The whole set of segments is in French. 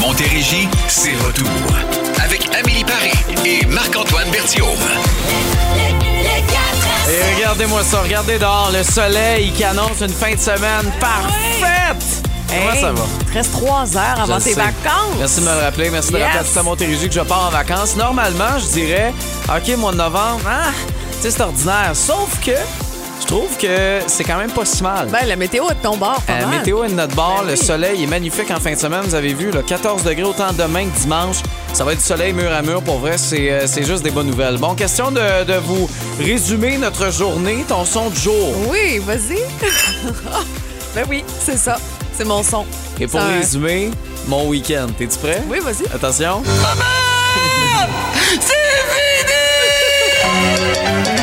Montérégie, c'est retour. Avec Amélie Paris et Marc-Antoine Berthiaume. Et regardez-moi ça, regardez dehors, le soleil qui annonce une fin de semaine parfaite. Comment Hey, ça va? Il te reste trois heures avant Je tes sais. vacances. Merci de me le rappeler. Merci de Yes. rappeler à Montérégie que je pars en vacances. Normalement, je dirais, OK, mois de novembre, ah, tu sais, c'est ordinaire. Sauf que je trouve que c'est quand même pas si mal. Ben, la météo est de ton bord. pas La météo est de notre bord. Ben le oui. soleil est magnifique en fin de semaine. Vous avez vu, là, 14 degrés autant demain que dimanche. Ça va être du soleil mur à mur. Pour vrai, c'est euh, c'est juste des bonnes nouvelles. Bon, question de, de vous résumer notre journée, ton son du jour. Oui, vas-y. ben oui, c'est ça. C'est mon son. Et pour Ça, euh, résumer, mon week-end. T'es-tu prêt? Oui, vas-y. Attention. Je sais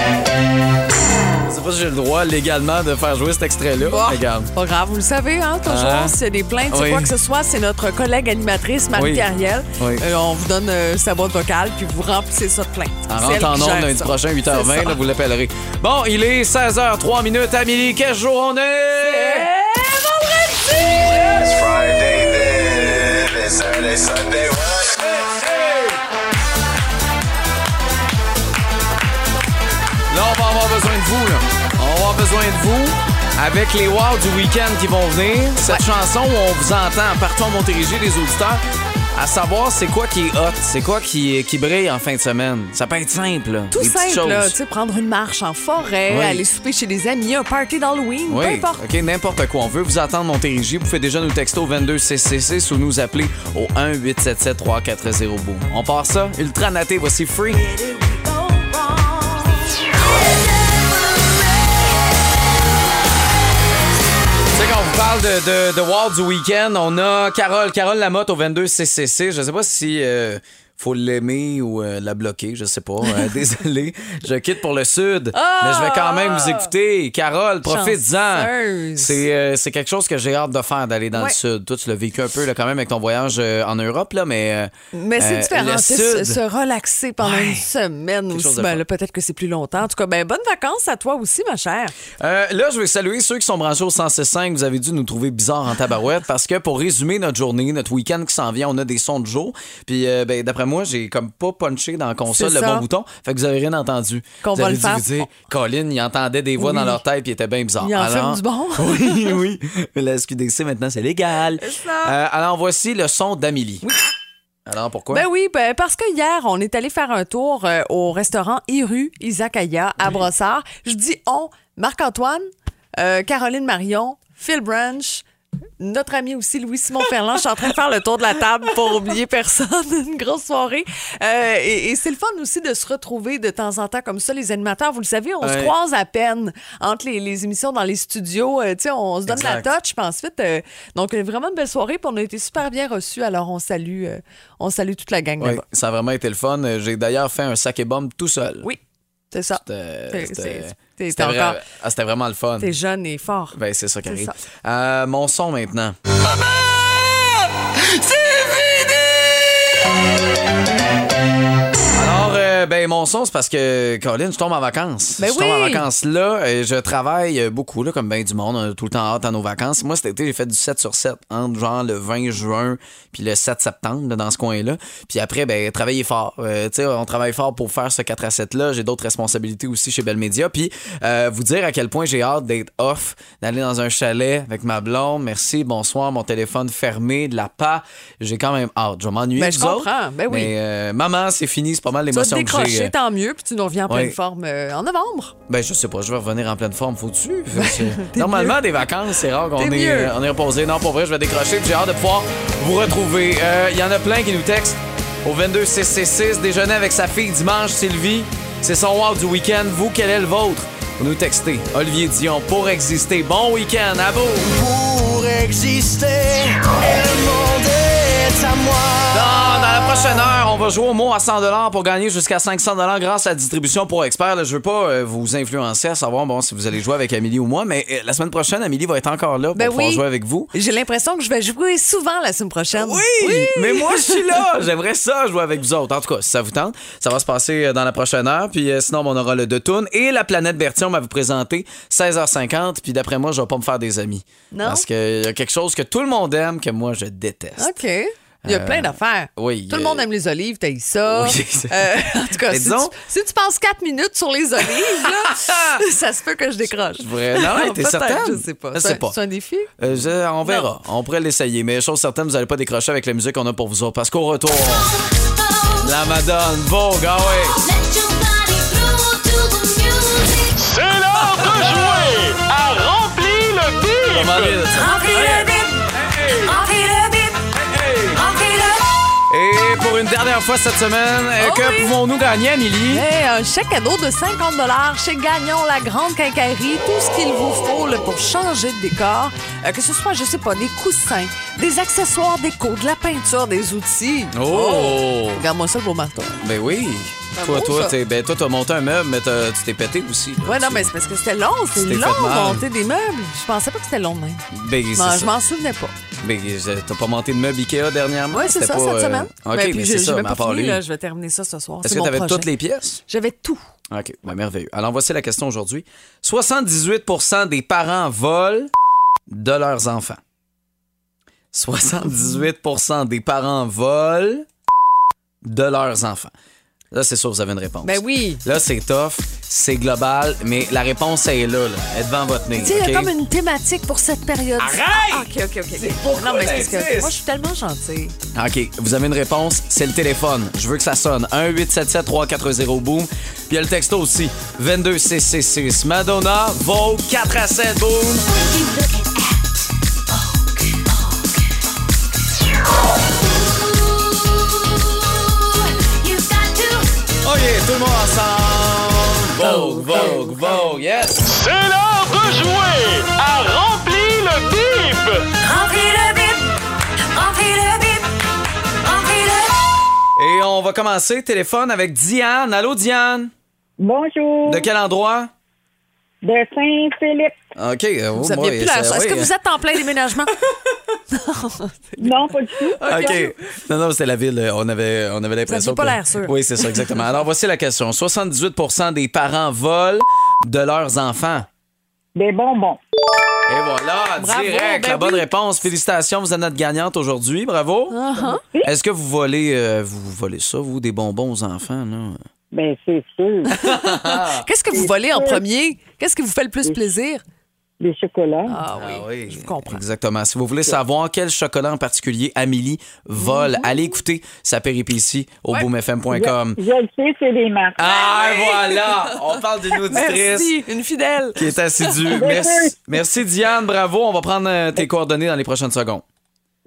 pas si j'ai le droit légalement de faire jouer cet extrait-là. Bon, Regarde. Pas grave, vous le savez, hein, toujours. Ah. S'il y a des plaintes, c'est Oui. quoi que ce soit, c'est notre collègue animatrice, Marie Oui. Carriel. Oui. Euh, on vous donne euh, sa boîte vocale, puis vous remplissez ça de plaintes. En C'est rentre en ondes lundi prochain, C'est 8h20, ça. là, vous l'appellerez. Bon, il est 16h03 minutes. Amélie, quel jour on est? It's Friday then, it's Saturday, Sunday. What? Là, on va avoir besoin de vous. Là. Avoir besoin de vous avec les wow du week-end qui vont venir. Cette chanson où on vous entend partout en Montérégie, les auditeurs, à savoir c'est quoi qui est hot, c'est quoi qui, qui brille en fin de semaine. Ça peut être simple. Là. Tout simple, là, tu sais, prendre une marche en forêt, Oui. aller souper chez des amis, un party d'Halloween, peu Oui, importe. OK, n'importe quoi. On veut vous attendre, Montérégie. Vous pouvez déjà nous texter au 22666 ou nous appeler au 1-877-340-BOOM. On part ça. Ultra naté, voici Free. De, de, de Wow du week-end, on a Carole, Carole Lamotte au 22CCC. Je sais pas si euh, faut l'aimer ou euh, la bloquer, je sais pas. Euh, désolé, je quitte pour le sud, mais je vais quand même vous écouter. Carole, profites-en. C'est euh, quelque chose que j'ai hâte de faire, d'aller dans Ouais. le sud. Toi, tu l'as vécu un peu là, quand même avec ton voyage euh, en Europe, là, mais... euh, Mais c'est différent, sud. se relaxer pendant Ouais. une semaine aussi. Ben, peut-être que c'est plus longtemps. En tout cas, ben, bonnes vacances à toi aussi, ma chère. Là, je vais saluer ceux qui sont branchés au 106.5. Vous avez dû nous trouver bizarres en tabarouette parce que pour résumer notre journée, notre week-end qui s'en vient, on a des sons de jour. Puis, ben, d'après moi, j'ai comme pas punché dans la console le bon bouton. Fait que vous avez rien entendu. Qu'on va le faire. dire, Colin, il entendait des voix Oui. dans leur tête puis il était bien bizarre. Il en Alors- du bon. oui, oui. La SQDC, maintenant, c'est légal. ça. Euh, alors, voici le son d'Amélie. Alors, pourquoi? Ben oui, ben, parce que hier, on est allé faire un tour euh, au restaurant Iru Izakaya à Brossard. Je dis on, Marc-Antoine, euh, Caroline Marion, Phil Branch, notre ami aussi Louis-Simon Ferland. Je suis en train de faire le tour de la table pour oublier personne. Une grosse soirée. Euh, et et c'est le fun aussi de se retrouver de temps en temps comme ça. Les animateurs, vous le savez, on se croise à peine entre les, les émissions dans les studios. Euh, sais, on se donne Exact. la touch. Puis ensuite, euh, donc euh, vraiment une belle soirée. Puis on a été super bien reçus. Alors on salue, euh, on salue toute la gang là-bas. ça a vraiment été le fun. J'ai d'ailleurs fait un sac et bombe tout seul. Oui, c'est ça. C'était- C'est- c'est- c'était vrai- encore- ah, c'était vraiment le fun. T'es jeune et fort. Ben, c'est ça qui C'est arrive. ça. Euh, mon son maintenant. Alors, euh, ben, mon son, c'est parce que, Colin, je tombe en vacances. Ben je tombe en oui. vacances là. Et je travaille beaucoup, là, comme bien du monde. On a tout le temps hâte à nos vacances. Moi, cet été, j'ai fait du 7 sur 7, entre genre le 20 juin puis le 7 septembre, là, dans ce coin-là. Puis après, ben, travailler fort. Euh, tu sais, on travaille fort pour faire ce 4 à 7-là. J'ai d'autres responsabilités aussi chez Bell Media. Puis, euh, vous dire à quel point j'ai hâte d'être off, d'aller dans un chalet avec ma blonde. Merci, bonsoir, mon téléphone fermé, de la pas. J'ai quand même hâte. Je vais m'ennuyer. Ben, je autres. comprends. Ben oui. Mais, euh, maman, c'est fini. C'est pas mal l'émotion que euh, tant mieux, puis tu nous reviens en pleine Ouais. forme euh, en novembre. Ben, je sais pas, je vais revenir en pleine forme, faut-tu? Que, Normalement, des vacances, c'est rare qu'on est, euh, on est reposé. Non, pour vrai, je vais décrocher, puis j'ai hâte de pouvoir vous retrouver. Euh, Il y en a plein qui nous textent au 22666, déjeuner avec sa fille dimanche, Sylvie. C'est son wow du week-end. Vous, quel est le vôtre? Vous nous textez. Olivier Dion, pour exister. Bon week-end, à vous! Pour exister, et le monde est à moi. Dans la prochaine heure, on va jouer au mot à 100 pour gagner jusqu'à 500 grâce à la distribution pour experts. Là, je veux pas euh, vous influencer à savoir bon, si vous allez jouer avec Amélie ou moi, mais euh, la semaine prochaine, Amélie va être encore là pour Ben pouvoir oui. jouer avec vous. J'ai l'impression que je vais jouer souvent la semaine prochaine. Oui, mais moi je suis là. J'aimerais ça jouer avec vous autres. En tout cas, si ça vous tente, ça va se passer euh, dans la prochaine heure. Puis euh, sinon, on aura le de Toon et la planète Bertie. On va vous présenter 16h50. Puis d'après moi, je vais pas me faire des amis. Non? Parce qu'il y a quelque chose que tout le monde aime que moi je déteste. OK. Il y a Euh, plein d'affaires. oui, Tout le euh, monde aime les olives, t'as ça. Oui, c'est- Euh, en tout cas, si, disons- tu, si tu passes 4 minutes sur les olives, là, ça se peut que je décroche. Vrai? Non, t'es certaine? Je sais pas. Je C'est sais un- pas. C'est un défi? Euh, je- on verra. On pourrait l'essayer. Mais chose certaine, vous n'allez pas décrocher avec la musique qu'on a pour vous autres. Parce qu'au retour, la Madone Vogue, ah ouais. C'est l'heure de jouer à Remplir le bip! Dire ça? Pour une dernière fois cette semaine, euh, Oh que oui. pouvons-nous gagner, Amélie? Hey, un chèque cadeau de 50 chez Gagnon, la grande quincaillerie. Tout ce qu'il vous faut là, pour changer de décor. Euh, que ce soit, je sais pas, des coussins, des accessoires déco, de la peinture, des outils. Oh! Regarde-moi ça, le beau marteau. Ben oui. C'est Toi, toi, t'es- ben, toi, t'as monté un meuble, mais tu t'es pété aussi. là, Ouais, non, mais c'est parce que c'était long. C'était C'était long, monter des meubles. Je pensais pas que c'était long, même. Ben, c'est je m'en souvenais pas. Ben, je- t'as pas monté de meuble Ikea dernièrement? Oui, c'est ça, pas, cette euh, semaine. OK, Ben, mais c'est ça, même mais pas à part fini, lui. là. Je vais terminer ça ce soir. Est-ce que t'avais toutes les pièces? J'avais tout. OK, ben merveilleux. Alors, voici la question aujourd'hui. 78% des parents volent de leurs enfants. 78% des parents volent de leurs enfants. Là, c'est sûr, vous avez une réponse. Ben oui. Là, c'est tough, c'est global, mais la réponse elle est là, là. Elle est devant votre nez. Tu sais, il y a OK? comme une thématique pour cette période. Arrête! Ah, OK, OK, OK. pourquoi non, mais c'est parce que moi, je suis tellement gentille. OK, vous avez une réponse, c'est le téléphone. Je veux que ça sonne. 1-877-340-BOOM. Puis il y a le texto aussi. 22666. Madonna, Vogue, 4 à 7, boom. Vogue, Vogue, Vogue, yes. C'est l'heure de jouer à Remplir le bip! Et on va commencer téléphone avec Diane. Allô, Diane? Bonjour, De quel endroit? de Saint-Philippe. OK. euh, oh Vous aviez boy, plus. Est-ce oui, que vous êtes en plein déménagement? Non, pas du tout. OK. Non, non, c'était la ville. euh, On avait, on avait l'impression. aviez pas l'air sûr. Oui, c'est ça, exactement. Alors, voici la question. 78% des parents volent de leurs enfants. Des bonbons. Et voilà, Bravo, direct, ben la bonne oui. réponse. Félicitations, vous êtes notre gagnante aujourd'hui. Bravo. Uh-huh. Est-ce que vous volez, euh, vous volez ça, vous, des bonbons aux enfants? Là? Ben, c'est sûr. Qu'est-ce que vous volez en premier? Qu'est-ce qui vous fait le plus plaisir? Des chocolats. Ah oui, Ah oui, je comprends. Exactement. Si vous voulez savoir quel chocolat en particulier Amélie vole, allez écouter sa péripétie au Ouais. boomfm.com. Je le sais, c'est des marques. Ah, voilà! On parle d'une auditrice Merci, une fidèle. qui est assidue. Merci, merci Diane, bravo. On va prendre euh, tes coordonnées dans les prochaines secondes.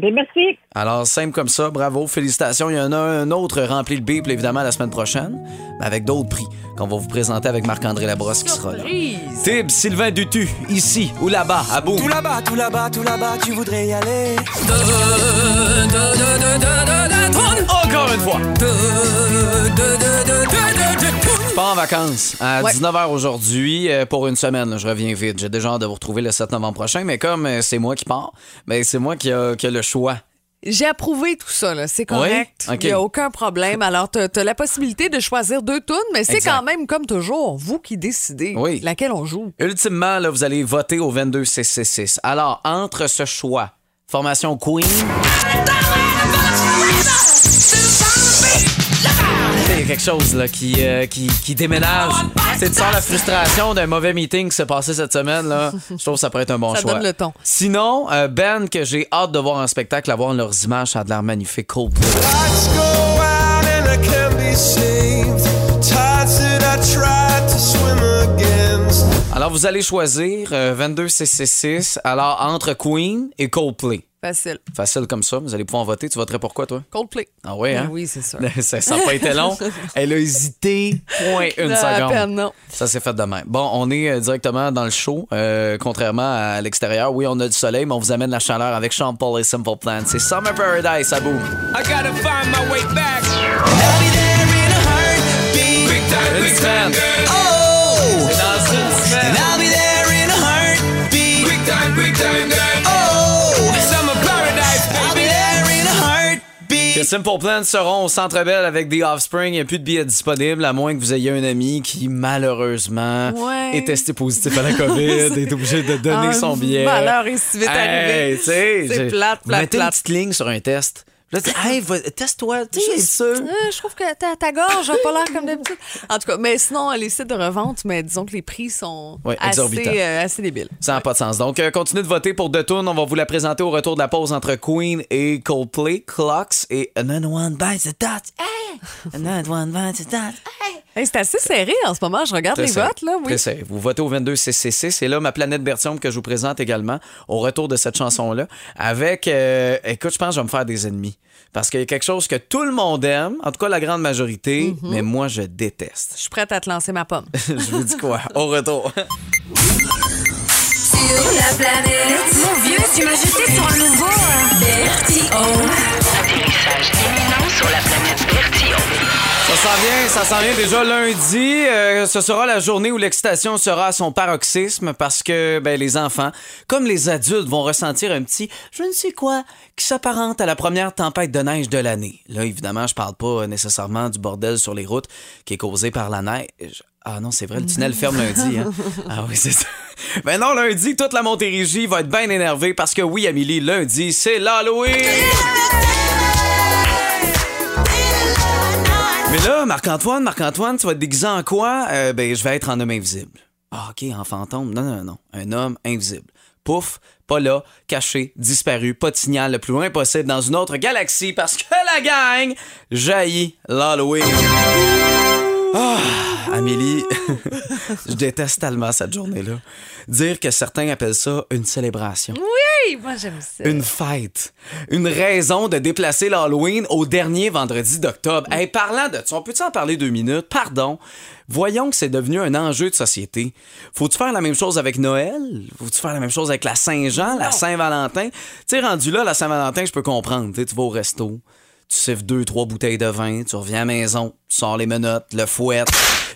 Ben, merci. Alors, simple comme ça, bravo, félicitations. Il y en a un autre rempli le bip, évidemment, la semaine prochaine, mais avec d'autres prix qu'on va vous présenter avec Marc-André Labrosse qui sera là. Tib, Sylvain Dutu, ici ou là-bas, à bout. Tout là-bas, tout là-bas, tout là-bas, tu voudrais y aller. Encore une fois. Pars en vacances à Ouais. 19h aujourd'hui euh, pour une semaine. là. Je reviens vite. J'ai déjà hâte de vous retrouver le 7 novembre prochain, mais comme euh, c'est moi qui pars, ben, c'est moi qui a, qui a le choix. J'ai approuvé tout ça, là. c'est correct. Oui? Il n'y a aucun problème. Alors, tu as, la possibilité de choisir deux tunes, mais c'est quand même, comme toujours, vous qui décidez Oui. laquelle on joue. Ultimement, là, vous allez voter au 22 666. Alors, entre ce choix, formation Queen. Il y a quelque chose là, qui, euh, qui, qui déménage. C'est de sort la frustration d'un mauvais meeting qui s'est passé cette semaine. Là. Je trouve que ça pourrait être un bon Ça choix. donne le ton. Sinon, euh, Ben, que j'ai hâte de voir en spectacle, à voir leurs images, ça a de l'air magnifique. Coldplay. Lights go out and I can't be saved. Tides that I tried to swim against. Alors, vous allez choisir euh, 22 666. Alors, entre Queen et Coldplay. Facile. Facile comme ça, vous allez pouvoir voter. Tu voterais pour quoi, toi? Coldplay. Ah ouais, hein? Ben Oui, c'est sûr. ça n'a pas été long. Elle a hésité, point une Non, à seconde. peine, non. Ça s'est fait de même. Bon, on est euh, directement dans le show, euh, contrairement à l'extérieur. Oui, on a du soleil, mais on vous amène la chaleur avec Sean Paul et Simple Plan. C'est Summer Paradise à boum. I gotta find my way back. I'll be there in a heartbeat. Big time, Une semaine. Oh! C'est dans une semaine. And I'll be there in a heartbeat. Big time, big time! Que Simple Plan seront au Centre Bell avec The Offspring. Il n'y a plus de billets disponibles, à moins que vous ayez un ami qui, malheureusement, Ouais. est testé positif à la COVID, est obligé de donner Ah, son billet. malheur est si vite Hey, arrivé. C'est plate, plate, mettez une petite ligne sur un test. Là, tu dis, hey, teste-toi, tu sais, sûr. Euh, je trouve que ta, ta gorge n'a pas l'air comme d'habitude. En tout cas, mais sinon, les sites de revente, mais disons que les prix sont assez, euh, assez débiles. Ça n'a pas de sens. Donc, euh, continuez de voter pour The Tune. On va vous la présenter au retour de la pause entre Queen et Coldplay, Clocks et Another One Bites the Dust. Hey! Another One Bites the Dust. Hey, c'est assez serré en ce moment. Je regarde Très les serré. votes, là. Oui. Très serré. Vous votez au 22 CCC. C'est là ma planète Bertium que je vous présente également au retour de cette chanson-là. Avec, euh, écoute, je pense que je vais me faire des ennemis. Parce qu'il y a quelque chose que tout le monde aime, en tout cas la grande majorité, Mhm. mais moi je déteste. Je suis prête à te lancer ma pomme. je vous dis quoi? Au retour. Sur la planète. Mon vieux, tu m'as jeté sur un nouveau. Vertigo. Atterrissage imminent sur la planète Bertillon. Ça s'en vient, ça s'en vient déjà lundi. Euh, ce sera la journée où l'excitation sera à son paroxysme parce que ben, les enfants, comme les adultes, vont ressentir un petit je ne sais quoi qui s'apparente à la première tempête de neige de l'année. Là, évidemment, je parle pas nécessairement du bordel sur les routes qui est causé par la neige. Ah non, c'est vrai, le tunnel ferme lundi. Hein? Ah oui, c'est ça. Ben non, lundi, toute la Montérégie va être bien énervée parce que oui, Amélie, lundi, c'est l'Halloween! Mais là, Marc-Antoine, Marc-Antoine, tu vas te déguiser en quoi? Euh, ben, je vais être en homme invisible. Ah, OK, en fantôme. Non, non, non. Un homme invisible. Pouf, pas là, caché, disparu, pas de signal le plus loin possible dans une autre galaxie parce que la gang jaillit l'Halloween. Ah, Amélie, je déteste tellement cette journée-là. Dire que certains appellent ça une célébration. Oui, moi, j'aime ça. Une fête. Une raison de déplacer l'Halloween au dernier vendredi d'octobre. Hey, parlant de ça, on peut-tu en parler deux minutes? Pardon. Voyons que c'est devenu un enjeu de société. Faut-tu faire la même chose avec Noël? Faut-tu faire la même chose avec la Saint-Jean, la Saint-Valentin? Tu sais, rendu là, la Saint-Valentin, je peux comprendre. Tu sais, tu vas au resto, tu siffles deux, trois bouteilles de vin, tu reviens à la maison, tu sors les menottes, le fouette,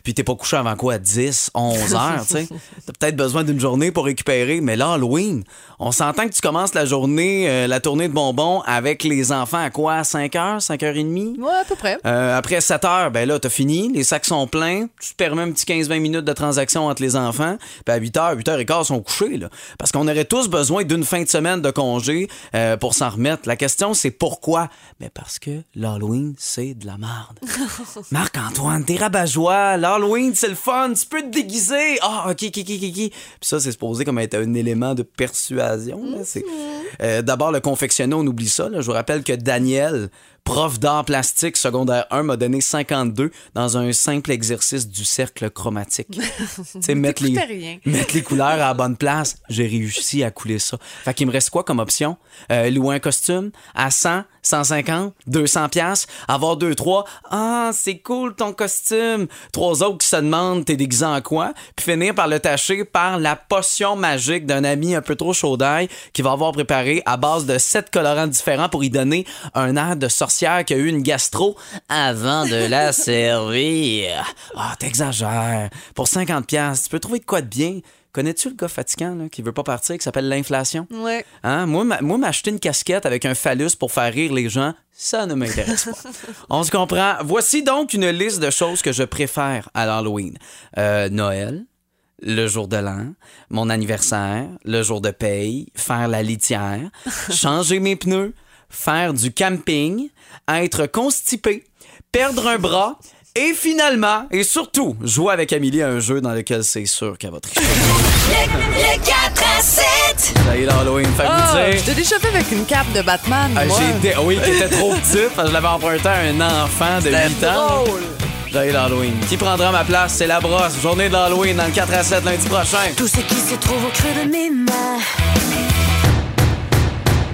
puis t'es pas couché avant quoi, 10, 11 heures, tu sais? T'as peut-être besoin d'une journée pour récupérer, mais là, Halloween, on s'entend que tu commences la journée, euh, la tournée de bonbons avec les enfants à quoi, 5 heures, 5 heures et demie? Ouais, à peu près. Euh, après 7 heures, ben là, t'as fini, les sacs sont pleins, tu te permets un petit 15-20 minutes de transaction entre les enfants, puis à 8 heures, 8 heures et quart, sont couchés, là. Parce qu'on aurait tous besoin d'une fin de semaine de congé euh, pour s'en remettre. La question, c'est pourquoi? Mais parce que l'Halloween, c'est de la merde. Marc-Antoine, t'es rabat-joie, l'Halloween, c'est le fun, tu peux te déguiser. Ah, ok, ok, ok, ok. Puis ça, c'est supposé comme être un élément de persuasion. C'est- Euh, D'abord, le confectionner, on oublie ça. là. Je vous rappelle que Daniel, prof d'art plastique secondaire 1, m'a donné 52 dans un simple exercice du cercle chromatique. tu sais, mettre les, mettre les couleurs à la bonne place. J'ai réussi à couler ça. Fait qu'il me reste quoi comme option? Euh, louer un costume à 100, 150, 200 pièces, avoir deux, trois. Ah, c'est cool ton costume. Trois autres qui se demandent t'es déguisé en quoi? Puis finir par le tâcher par la potion magique d'un ami un peu trop chaud d'ail qui va avoir préparé à base de sept colorants différents pour y donner un air de sorcière qui a eu une gastro avant de la servir. Ah, t'exagères. Pour 50 pièces, tu peux trouver de quoi de bien. Connais-tu le gars fatigant là, qui veut pas partir, qui s'appelle l'inflation? Ouais. Hein? Moi, ma- moi, m'acheter une casquette avec un phallus pour faire rire les gens, ça ne m'intéresse pas. On se comprend. Voici donc une liste de choses que je préfère à l'Halloween. Euh, Noël, le jour de l'an, mon anniversaire, le jour de paye, faire la litière, changer mes pneus, faire du camping, être constipé, perdre un bras et finalement, et surtout, jouer avec Amélie à un jeu dans lequel c'est sûr qu'elle va tricher. Le 4 à 7. Ça y est, l'Halloween, fait que Ah, vous dire- je t'ai déjà fait avec une cape de Batman. Ah, moi. j'ai été, oui, qui était trop petite parce que je l'avais emprunté à un enfant de 8 ans. drôle. J'ai l'Halloween. Qui prendra ma place? C'est la brosse. Journée de l'Halloween dans le 4 à 7 lundi prochain. Tout ce qui se trouve au creux de mes mains.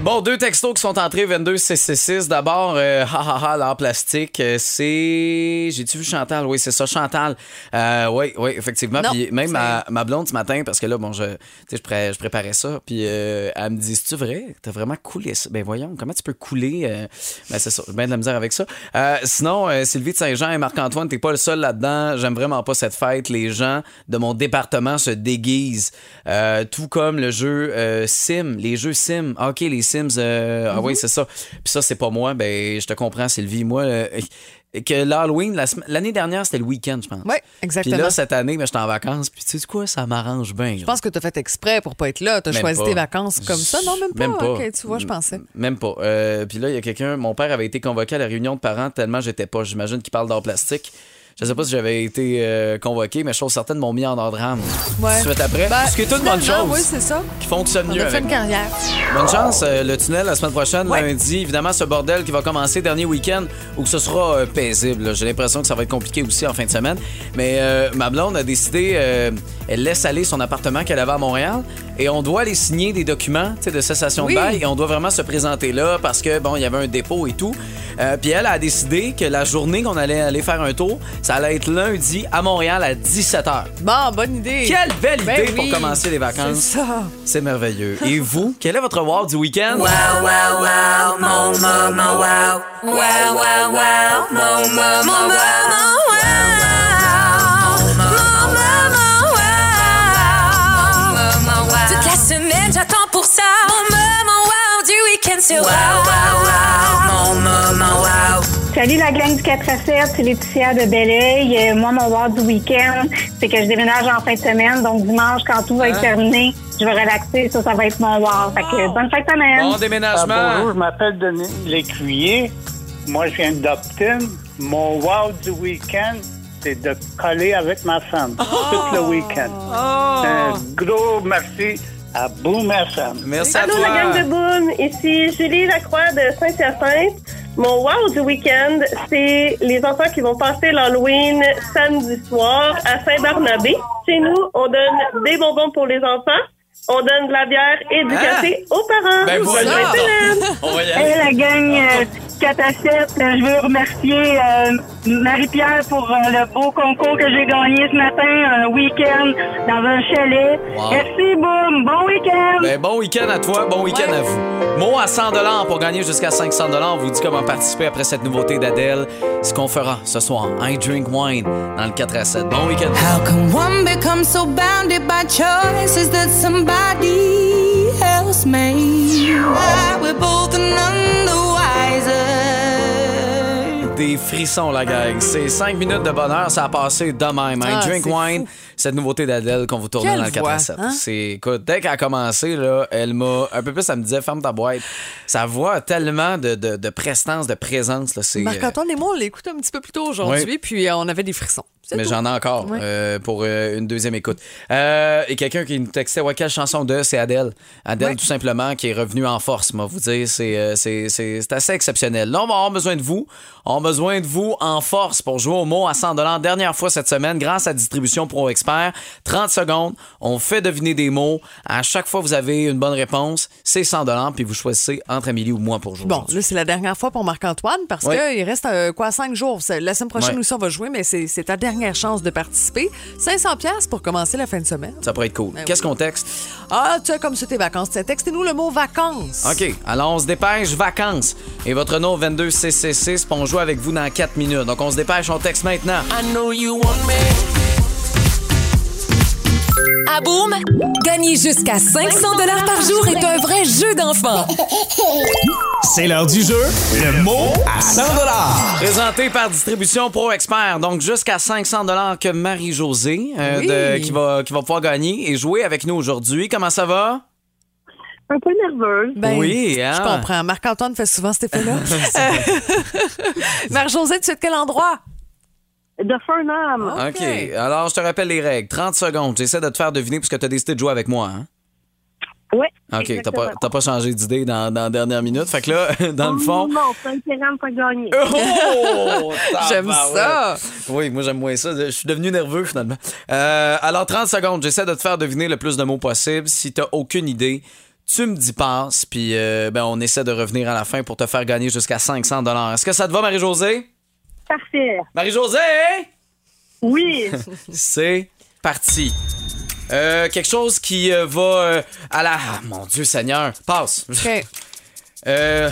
Bon, deux textos qui sont entrés 22 666. D'abord, euh, ha ha ha, l'art plastique. euh, c'est. J'ai-tu vu Chantal? Oui, c'est ça, Chantal. Euh, oui, oui, effectivement. Non, Puis même ma, ma blonde ce matin, parce que là, bon, je, je, pré- je préparais ça. Puis euh, elle me dit, c'est-tu vrai? T'as vraiment coulé ça? Ben voyons, comment tu peux couler? Ben c'est ça, j'ai bien de la misère avec ça. Sinon, Sylvie de Saint-Jean et Marc-Antoine, t'es pas le seul là-dedans. J'aime vraiment pas cette fête. Les gens de mon département se déguisent. Tout comme le jeu Sim, les jeux Sim. OK, les Sims. euh, Ah oui, c'est ça. Puis ça, c'est pas moi. Ben, je te comprends, Sylvie. Moi, euh, que l'Halloween, la l'année dernière, c'était le week-end, je pense. Oui, Puis exactement. là, cette année, ben, j'étais en vacances. Puis tu sais quoi, ça m'arrange bien. Je pense que tu as fait exprès pour pas être là. Tu as Même choisi pas. tes vacances comme ça. Non, même pas. Même pas. Tu vois, je pensais. Même pas. Euh, puis là, il y a quelqu'un, mon père avait été convoqué à la réunion de parents tellement j'étais pas. J'imagine qu'il parle d'art plastique. Je sais pas si j'avais été euh, convoqué, mais chose certaine, m'ont mis en ordre d'âme. Ouais. Suite après. Ben, ce qui est une bonne chose. Oui, c'est ça. Qui fonctionne On mieux a fait avec une carrière. Bonne chance, euh, le tunnel la semaine prochaine, Ouais. lundi. Évidemment, ce bordel qui va commencer dernier week-end où ce sera euh, paisible. J'ai l'impression que ça va être compliqué aussi en fin de semaine. Mais ma blonde a décidé, elle laisse aller son appartement qu'elle avait à Montréal et on doit aller signer des documents de cessation Oui. de bail et on doit vraiment se présenter là parce que, bon, il y avait un dépôt et tout. Puis elle a décidé que la journée qu'on allait aller faire un tour, ça allait être lundi à Montréal à 17h. Bon, bonne idée. Quelle belle Ben idée oui. pour commencer les C'est vacances. ça. C'est merveilleux. Et vous, quel est votre wow du week-end? Wow, wow, wow, mon maman, wow. Wow, wow, wow, mon maman, wow. Mon maman, wow. Toute la semaine, j'attends pour ça. Mon maman, wow, du week-end, c'est wow, wow, wow, mon maman, wow. Salut la gang du 4 à 7, c'est Laetitia de Belleuil. Euh, moi, mon word du week-end, c'est que je déménage en fin de semaine. Donc, dimanche, quand tout va être terminé, je vais relaxer. Ça, ça va être mon word. Fait que, bonne fin de semaine. Bon Ah, déménagement. bonjour, je m'appelle Denis Lécuyer. Moi, je viens d'Upton. Mon wow du week-end, c'est de coller avec ma femme tout le week-end. Un gros merci à Boom FM. Merci à Allô toi. la gang de Boom, ici Julie Lacroix de Saint-Hyacinthe. Mon wow du week-end, c'est les enfants qui vont passer l'Halloween samedi soir à Saint-Barnabé. Chez nous, on donne des bonbons pour les enfants, on donne de la bière et du Hein? café aux parents. Ben semaine. On va y Hey, aller. la gang euh, 4 à 7, euh, je veux remercier euh, Marie-Pierre pour euh, le beau concours que j'ai gagné ce matin, un week-end dans un chalet. Wow. Merci, boum, bon week-end! Ben, bon week-end à toi, bon week-end Ouais. à vous. Mot à 100 pour gagner jusqu'à 500 On vous dit comment participer après cette nouveauté d'Adèle. Ce qu'on fera ce soir, I Drink Wine dans le 4 à 7. Bon week-end. How can one become so bounded by choices that somebody else made? Why we're both none the wiser. Des frissons, la gang. C'est 5 minutes de bonheur, ça a passé de même. I Ah, Drink Wine, cette nouveauté d'Adèle qu'on vous tourne Quelle dans le 4 à voix, 7. hein? C'est, écoute, dès qu'elle a commencé, là, elle m'a, un peu plus, elle me disait, ferme ta boîte. Sa voix a tellement de, de, de prestance, de présence, là. C'est, euh, Marc-Antoine et moi, on l'écoute un petit peu plus tôt aujourd'hui, puis euh, on avait des frissons. Mais j'en ai encore Ouais. euh, pour euh, une deuxième écoute. Euh, et quelqu'un qui nous textait ouais, quelle chanson de c'est Adèle. Adèle, Ouais. tout simplement, qui est revenue en force, moi, vous dire. C'est, c'est, c'est, c'est assez exceptionnel. Là, on va avoir besoin de vous. On a besoin de vous en force pour jouer au mot à 100 Dernière fois cette semaine, grâce à Distribution Pro Expert. 30 secondes, on fait deviner des mots. À chaque fois, vous avez une bonne réponse. C'est 100 puis vous choisissez entre Amélie ou moi pour jouer. Bon, là, c'est la dernière fois pour Marc-Antoine parce qu'il reste quoi, cinq jours. C'est- La semaine prochaine Ouais. aussi, on va jouer, mais c'est c'est ta dernière chance de participer. 500 pièces pour commencer la fin de semaine. Ça pourrait être cool. Ben Qu'est-ce oui. qu'on texte? Ah, tu sais, comme c'est tes vacances. Textez-nous le mot vacances. OK. Alors, on se dépêche, vacances. Et votre nom 22666, puis on joue avec vous dans 4 minutes. Donc, on se dépêche, on texte maintenant. I know you want me. À Boom, gagner jusqu'à 500 dollars par jour est un vrai jeu d'enfant. C'est l'heure du jeu. Le mot à 100 Présenté par Distribution Pro Expert. Donc, jusqu'à 500 que Marie-Josée, euh, Oui. de- qui, va, qui va pouvoir gagner et jouer avec nous aujourd'hui. Comment ça va? Un peu nerveuse. Ben, Oui, hein? Je comprends. Marc-Antoine fait souvent cet effet-là. Marie-Josée, tu es de quel endroit? De Fernam. OK. Alors, je te rappelle les règles. 30 secondes. J'essaie de te faire deviner parce que tu as décidé de jouer avec moi. Hein? Oui. OK. T'as pas, t'as pas changé d'idée dans, dans la dernière minute. Fait que là, dans le fond. Non, c'est intéressant pas gagner. Oh! J'aime ça. Oui, moi j'aime moins ça. Je suis devenu nerveux finalement. Euh, alors 30 secondes, j'essaie de te faire deviner le plus de mots possible. Si t'as aucune idée, tu me dis passe, puis euh, ben, on essaie de revenir à la fin pour te faire gagner jusqu'à 500 Est-ce que ça te va, Marie-Josée? Parfait. Marie-Josée! Oui. C'est parti. Euh, quelque chose qui euh, va euh, à la... Ah, mon Dieu Seigneur, passe. OK. Euh,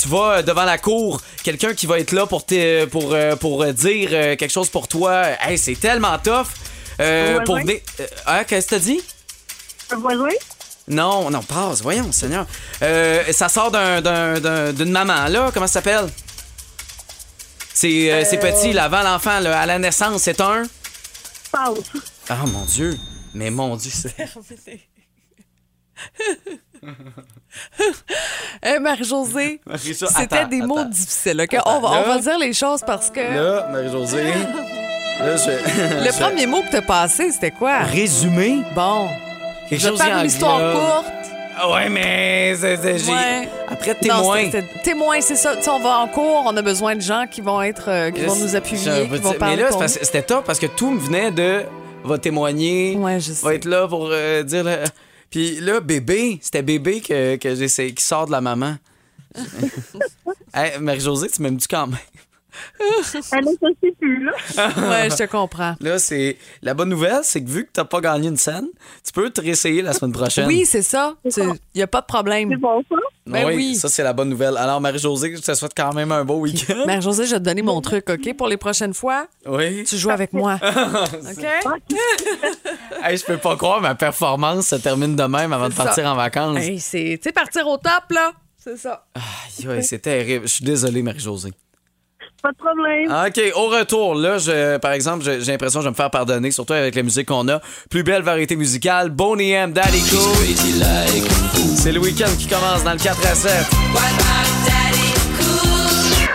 tu vas devant la cour, quelqu'un qui va être là pour, te- pour, euh, pour euh, dire euh, quelque chose pour toi. Hey, c'est tellement tough. Euh, pour venir. Euh, hein, qu'est-ce que t'as dit? Un voisin? Non, non, passe, voyons, Seigneur. Euh, ça sort d'un- d'un- d'un- d'une maman, là. Comment ça s'appelle? C'est euh, c'est petit, là, avant l'enfant, là, à la naissance, c'est un? Pause. Ah, mon Dieu. Mais mon Dieu, c'est. Eh, Marie-Josée, Marie-Jo- c'était des mots attends. difficiles. Attends, on, va, on là. va dire les choses parce que Là, Marie-Josée. Là, je. le je- premier mot que t'as passé, c'était quoi? Résumé? Bon. Quelque Je vais chose faire une histoire courte. Ah Ouais, mais. c'est- c'est- j'ai- Ouais. Après, Non, témoin. c'était- c'était- témoin, c'est ça. Tu sais, on va en cours, on a besoin de gens qui vont être, euh, qui vont nous appuyer, Je- qui vont parler Mais là, c'est pour parce- nous. c'était top parce que tout me venait de va témoigner, va être là pour euh, dire. le- Puis là, bébé, c'était bébé que, que j'essaie, qui sort de la maman. hey, Marie-Josée, tu m'aimes-tu quand même? Elle aussi plus là. Ouais, je te comprends. Là, c'est. La bonne nouvelle, c'est que vu que t'as pas gagné une scène, tu peux te réessayer la semaine prochaine. Oui, c'est ça. Il n'y a pas de problème. C'est bon, ça? Ben oui. Ça, c'est la bonne nouvelle. Alors, Marie-Josée, je te souhaite quand même un beau week-end. Mère-Josée, je vais te donner mon truc, OK? Pour les prochaines fois, Oui. tu joues avec moi. OK? Hey, je peux pas croire, ma performance se termine de même avant de partir ça. en vacances. Hey, c'est, tu sais, partir au top, là. C'est ça. Aïe, ouais, c'est terrible. Je suis désolé, Marie-Josée. Pas de problème. OK, au retour, là, je, par exemple, j'ai j'ai l'impression que je vais me faire pardonner, surtout avec la musique qu'on a. Plus belle variété musicale, Boney M, Daddy Cool. C'est le week-end qui commence dans le 4 à 7.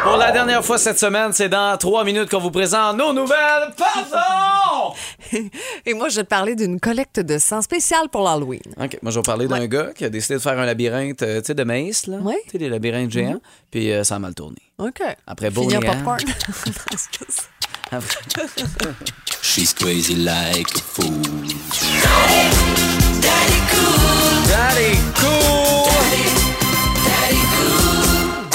Pour la dernière fois cette semaine, c'est dans trois minutes qu'on vous présente nos nouvelles. Pardon! Et moi, je vais te parler d'une collecte de sang spéciale pour l'Halloween. OK, moi, je vais parler d'un gars qui a décidé de faire un labyrinthe, euh, tu sais, de maïs, là. Tu sais, des labyrinthes géants. Puis euh, ça a mal tourné. OK. Après Finir Boney M. popcorn. She's crazy like a fool. Daddy cool!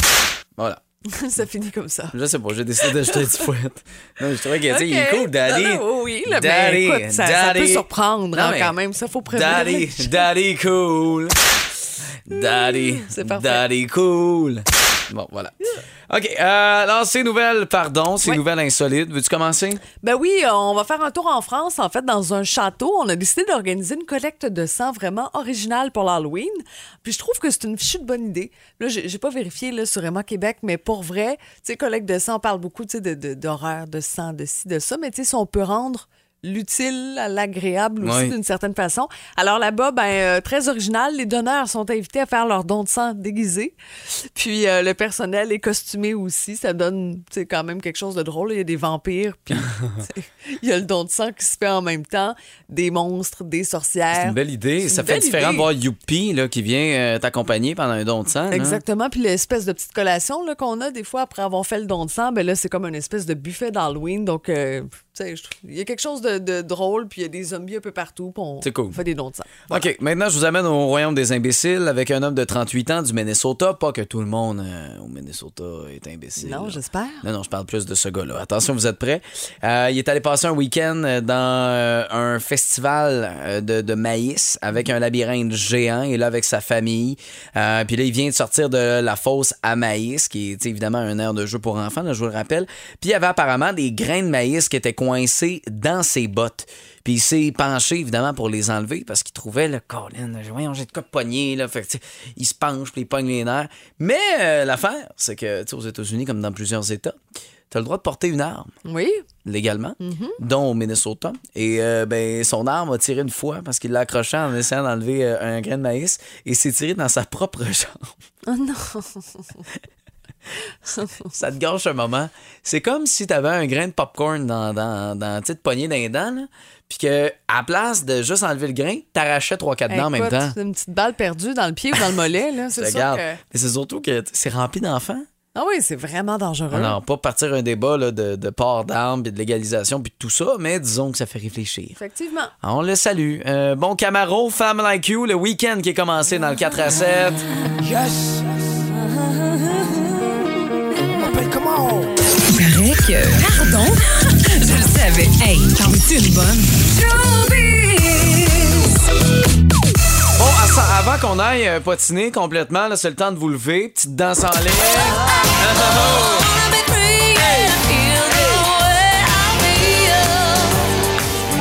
Voilà. ça finit comme ça. Je sais pas, j'ai décidé d'ajouter du fouette. Non, je trouvais qu'il OK. il est cool, Daddy. Non, non, oui, là, mais Daddy, écoute, ça, ça Daddy. peut surprendre Non, hein, mais- quand même. Ça, faut prévenir. Daddy, Daddy cool. Daddy. Daddy cool. Bon, voilà. OK, euh, alors, ces nouvelles, pardon, ces Ouais. nouvelles insolites. Veux-tu commencer? Ben oui, on va faire un tour en France. En fait, dans un château, on a décidé d'organiser une collecte de sang vraiment originale pour l'Halloween. Puis je trouve que c'est une fichue de bonne idée. Là, j'ai pas vérifié là, sur Emma Québec, mais pour vrai, tu sais, collecte de sang, on parle beaucoup tu sais, de- de- d'horreur, de, sang, de ci, de ça. Mais tu sais, si on peut rendre l'utile à l'agréable aussi Oui. d'une certaine façon. Alors là-bas, ben euh, très original, les donneurs sont invités à faire leur don de sang déguisé. Puis euh, le personnel est costumé aussi, ça donne sais, quand même quelque chose de drôle, il y a des vampires, puis il y a le don de sang qui se fait en même temps, des monstres, des sorcières. C'est une belle idée. C'est Ça fait différent de voir Youpi là, qui vient euh, t'accompagner pendant un don de sang. hein. Exactement. Puis l'espèce de petite collation là, qu'on a des fois après avoir fait le don de sang, ben là, c'est comme une espèce de buffet d'Halloween. Donc, il y a quelque chose de, de drôle, puis il y a des zombies un peu partout, puis on, C'est cool. fait des dons de sang. OK, maintenant, je vous amène au royaume des imbéciles avec un homme de 38 ans du Minnesota. Pas que tout le monde euh, au Minnesota est imbécile. Non, j'espère. Non, non, je parle plus de ce gars-là. Attention, vous êtes prêts? Euh, il est allé passer un week-end euh, dans euh, un festival de, de maïs avec un labyrinthe géant et là avec sa famille. Puis là, il vient de sortir de la fosse à maïs, qui est évidemment un air de jeu pour enfants, là, je vous le rappelle. Puis il y avait apparemment des grains de maïs qui étaient coincés dans ses bottes. Puis il s'est penché, évidemment, pour les enlever parce qu'il trouvait le Colin. Voyons, j'ai de quoi de pogner, là. Fait que, il se penche, puis il pogne les nerfs. Mais euh, l'affaire, c'est que, tu sais, aux États-Unis, comme dans plusieurs États, tu as le droit de porter une arme Oui. légalement, dont au Minnesota. Et euh, ben, son arme a tiré une fois parce qu'il l'a accroché en essayant d'enlever euh, un grain de maïs et s'est tiré dans sa propre jambe. Oh non. Ça te gâche un moment. C'est comme si tu avais un grain de popcorn dans, dans, dans tu poignée dans les dents, là, puis que à place de juste enlever le grain, t'arrachais 3-4 dents en même temps. c'est une petite balle perdue dans le pied ou dans le mollet, là. C'est sûr Regarde. que... Mais c'est surtout que c'est rempli d'enfants. Ah oui, c'est vraiment dangereux. Alors, pas partir un débat là, de, de port d'armes, puis de légalisation, puis de tout ça, mais disons que ça fait réfléchir. Effectivement. On le salue. Euh, bon Camaro, Femme Like You, le week-end qui est commencé dans le 4 à 7. Yes! Que. Pardon? Je le savais. Hey, t'en veux-tu une bonne? Bon, avant qu'on aille euh, patiner complètement, là, c'est le temps de vous lever. Petite danse en l'air.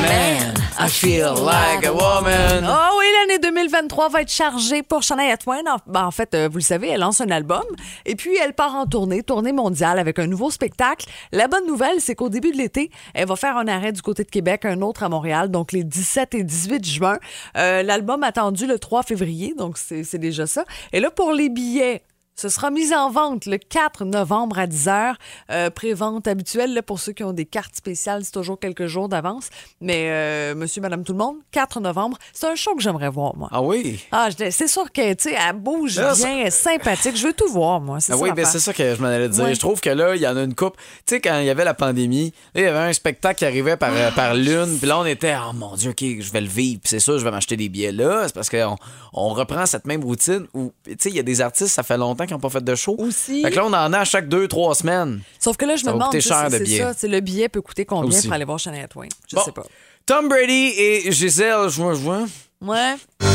Man, I feel like a woman. Oh oui, l'année L'année 2023 va être chargée pour Shania Twain. En, ben, en fait, euh, vous le savez, elle lance un album et puis elle part en tournée, tournée mondiale avec un nouveau spectacle. La bonne nouvelle, c'est qu'au début de l'été, elle va faire un arrêt du côté de Québec, un autre à Montréal, donc les 17 et 18 juin. Euh, L'album attendu le 3 février, donc c'est déjà ça. Et là, pour les billets, ce sera mis en vente le 4 novembre à 10h. Euh, Pré-vente habituelle là, pour ceux qui ont des cartes spéciales, c'est toujours quelques jours d'avance. Mais euh, monsieur, madame, tout le monde, 4 novembre, c'est un show que j'aimerais voir, moi. Ah oui? Ah, je- c'est sûr que, tu sais, elle bouge Là, bien, elle est sympathique. Je veux tout voir, moi. Ah oui, ben c'est ça que je m'en allais dire. Ouais. Je trouve que là, il y en a une coupe. Tu sais, quand il y avait la pandémie, il y avait un spectacle qui arrivait par, Ah, par lune, puis là, on était, oh mon Dieu, OK, je vais le vivre, puis c'est sûr, je vais m'acheter des billets là. C'est parce qu'on on reprend cette même routine où, tu sais, il y a des artistes, ça fait longtemps qu'ils n'ont pas fait de show. Aussi. Fait que là, on en a à chaque deux, trois semaines. Sauf que là, je Ça me demande, c'est c'est ça, le billet peut coûter combien Aussi. pour aller voir Shania Twain? Je Bon. sais pas. Tom Brady et Gisèle, juin, juin. Ouais.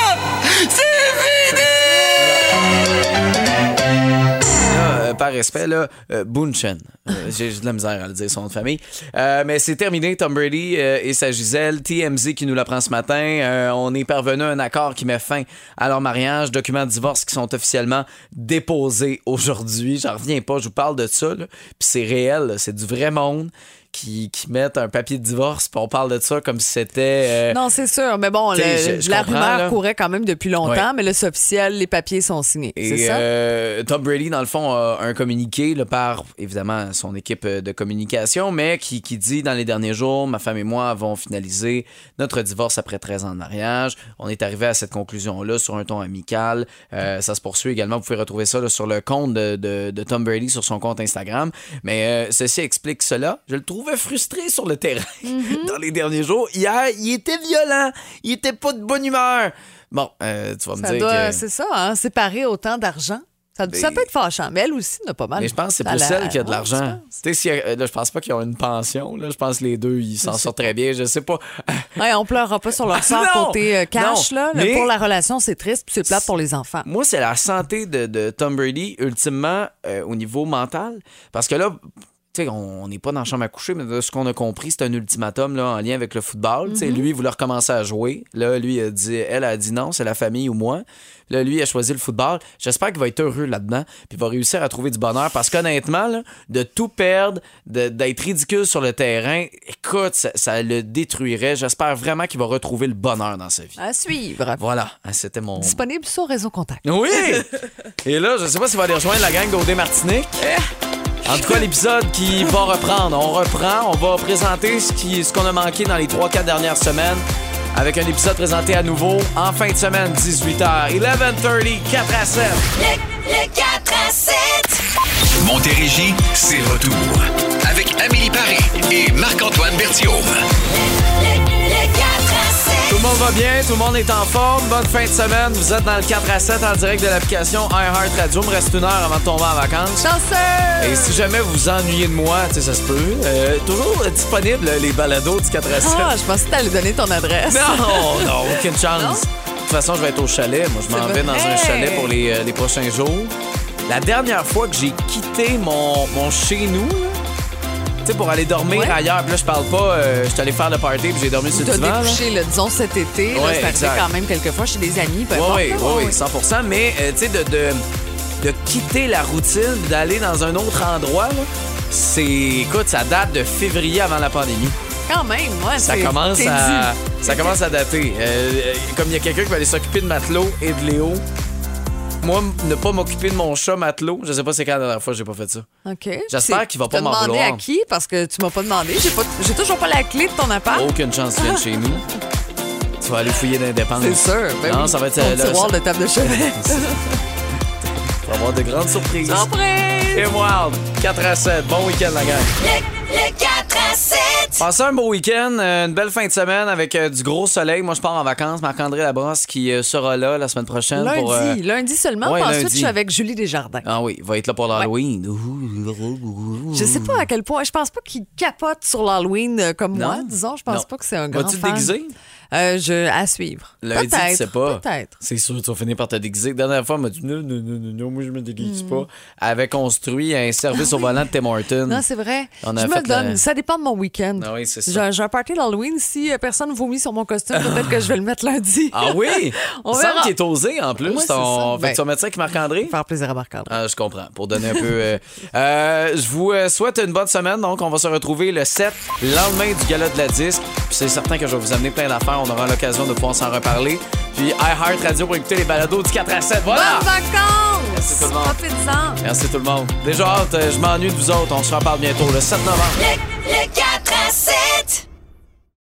Là, euh, par respect, là, euh, Bunchen. Euh, J'ai de la misère à le dire, son nom de famille. Euh, mais c'est terminé, Tom Brady et sa Gisèle. TMZ qui nous l'apprend ce matin. On est parvenu à un accord qui met fin à leur mariage. Documents de divorce qui sont officiellement déposés aujourd'hui. J'en reviens pas, je vous parle de ça. là. Puis c'est réel, c'est du vrai monde qui, qui mettent un papier de divorce. Puis on parle de ça comme si c'était... euh, Non, c'est sûr. Mais bon, T'sais, le- je- je la rumeur là. courait quand même depuis longtemps, Ouais. mais là, c'est officiel, les papiers sont signés. C'est ça? euh, Tom Brady, dans le fond, a un communiqué là, par, évidemment, son équipe euh, de communication, mais qui, qui dit dans les derniers jours, ma femme et moi avons finalisé notre divorce après 13 ans de mariage. On est arrivé à cette conclusion-là sur un ton amical. Euh, ça se poursuit également. Vous pouvez retrouver ça là, sur le compte de, de- de Tom Brady, sur son compte Instagram. Mais ceci explique cela. Je le trouvais frustré sur le terrain dans les derniers jours. Hier, il était violent. Il était pas de bonne humeur. Bon, euh, tu vas me Ça dire doit- que... C'est ça, hein? séparer autant d'argent. Ça, ça peut être fâchant, mais elle aussi n'a pas mal. Mais je pense que c'est plus la- celle qui a de Ouais, l'argent. Tu sais, si, euh, là, je pense pas qu'ils ont une pension. Là. Je pense que les deux, ils s'en sortent très bien. Je sais pas. Ouais, on pleurera pas sur leur sort Non! côté euh, cash. Non, Là. Mais- Pour la relation, c'est triste, puis c'est plate pour les enfants. Moi, c'est la santé de, de Tom Brady, ultimement, euh, au niveau mental. Parce que là, tu sais, on n'est pas dans la chambre à coucher, mais de ce qu'on a compris, c'est un ultimatum là, en lien avec le football. Mhm. Lui, il voulait recommencer à jouer. Là, lui, a dit, elle a dit non, c'est la famille ou moi. Là, lui, il a choisi le football. J'espère qu'il va être heureux là-dedans, puis il va réussir à trouver du bonheur. Parce qu'honnêtement, de tout perdre, d'être ridicule sur le terrain, écoute, ça, ça le détruirait. J'espère vraiment qu'il va retrouver le bonheur dans sa vie. À suivre. Voilà, Ah, c'était mon. Disponible sur Réseau Contact. Oui! Et là, je sais pas s'il va aller rejoindre la gang d'Odé Martinique. En tout cas, l'épisode qui va reprendre. On reprend, on va présenter ce qu'on a manqué dans les 3-4 dernières semaines avec un épisode présenté à nouveau en fin de semaine, 18h. 11h30, 4 à 7. Le 4 à 7. Montérégie, c'est retour. Avec Amélie Paris et Marc-Antoine Berthiaume. Le monde va bien, tout le monde est en forme. Bonne fin de semaine. Vous êtes dans le 4 à 7 en direct de l'application iHeart Radio. Il me reste une heure avant de tomber en vacances. Chanceux! Et si jamais vous vous ennuyez de moi, tu sais, ça se peut. euh, toujours disponible, les balados du 4 à 7. Ah, je pensais que t'allais donner ton adresse. Non, non, aucune chance. De toute façon, je vais être au chalet. Moi, je m'en C'est vais dans vrai. un chalet pour les, euh, les prochains jours. La dernière fois que j'ai quitté mon, mon chez-nous, là, tu sais, pour aller dormir Ouais. ailleurs, puis là, je parle pas, euh, je suis allé faire le party puis j'ai dormi sur le T'as divan. là. découché, là, disons, cet été. là, Ouais, c'est arrivé quand même quelques fois chez des amis. Oui, oui, là, oui, ouais, oui, 100 Mais, euh, tu sais, de, de, de quitter la routine, d'aller dans un autre endroit, là, c'est. Écoute, ça date de février avant la pandémie. Quand même, ouais. Ça c'est- commence à. dû. Ça commence à dater. Euh, comme il y a quelqu'un qui va aller s'occuper de Matelot et de Léo. Moi, ne pas m'occuper de mon chat Matelot, je sais pas c'est quand la dernière fois que j'ai pas fait ça. OK. J'espère qu'il va pas m'en demandé vouloir. à qui? Parce que tu m'as pas demandé. J'ai pas- J'ai toujours pas la clé de ton appart. Aucune chance qu'il vienne chez nous. Tu vas aller fouiller dans les dépenses. C'est sûr. Ben non, oui. ça va être. Euh, là, tiroir de table de chevet. Tu vas avoir de grandes surprises. Surprise! Et wild. 4 à 7. Bon week-end, la gang. Le, le 4 à 7. Passez un beau week-end, euh, une belle fin de semaine avec euh, du gros soleil. Moi, je pars en vacances. Marc-André Labrosse qui euh, sera là la semaine prochaine. Lundi, pour, euh, lundi seulement. ouais, puis ensuite, lundi. je suis avec Julie Desjardins? Ah oui, il va être là pour l'Halloween. Je sais pas à quel point. Je pense pas qu'il capote sur l'Halloween comme Non. moi, disons. Je pense Non. pas que c'est un grand Vas-tu te déguiser? Euh, je, à suivre. Lundi, tu sais pas. Peut-être. C'est sûr, tu vas finir par te déguiser. La dernière fois, elle m'a dit non, non, non, non, moi, je me déguise Mm. pas. Elle avait construit un service au volant de Tim Hortons. Non, c'est vrai. On je me donne. la- Ça dépend de mon week-end. Ah oui, c'est ça. J'ai un party d'Halloween. Si euh, personne vomit sur mon costume, peut-être que je vais le mettre lundi. Ah oui? On semble verra. qu'il est osé en plus. C'est ton... ça. Fait que Ben, tu vas mettre ça avec Marc-André? Faire plaisir à Marc-André. Ah, je comprends. Pour donner un peu. euh, euh, je vous souhaite une bonne semaine. Donc, on va se retrouver le 7, lendemain du gala de la disque. Puis c'est certain que je vais vous amener plein d'affaires on aura l'occasion de pouvoir s'en reparler. Puis iHeart Radio pour écouter les balados du 4 à 7. Voilà! Bonnes vacances! Merci tout le monde! Merci tout le monde. Déjà euh, je m'ennuie de vous autres. On se reparle bientôt le 7 novembre. Le, le 4 à 7!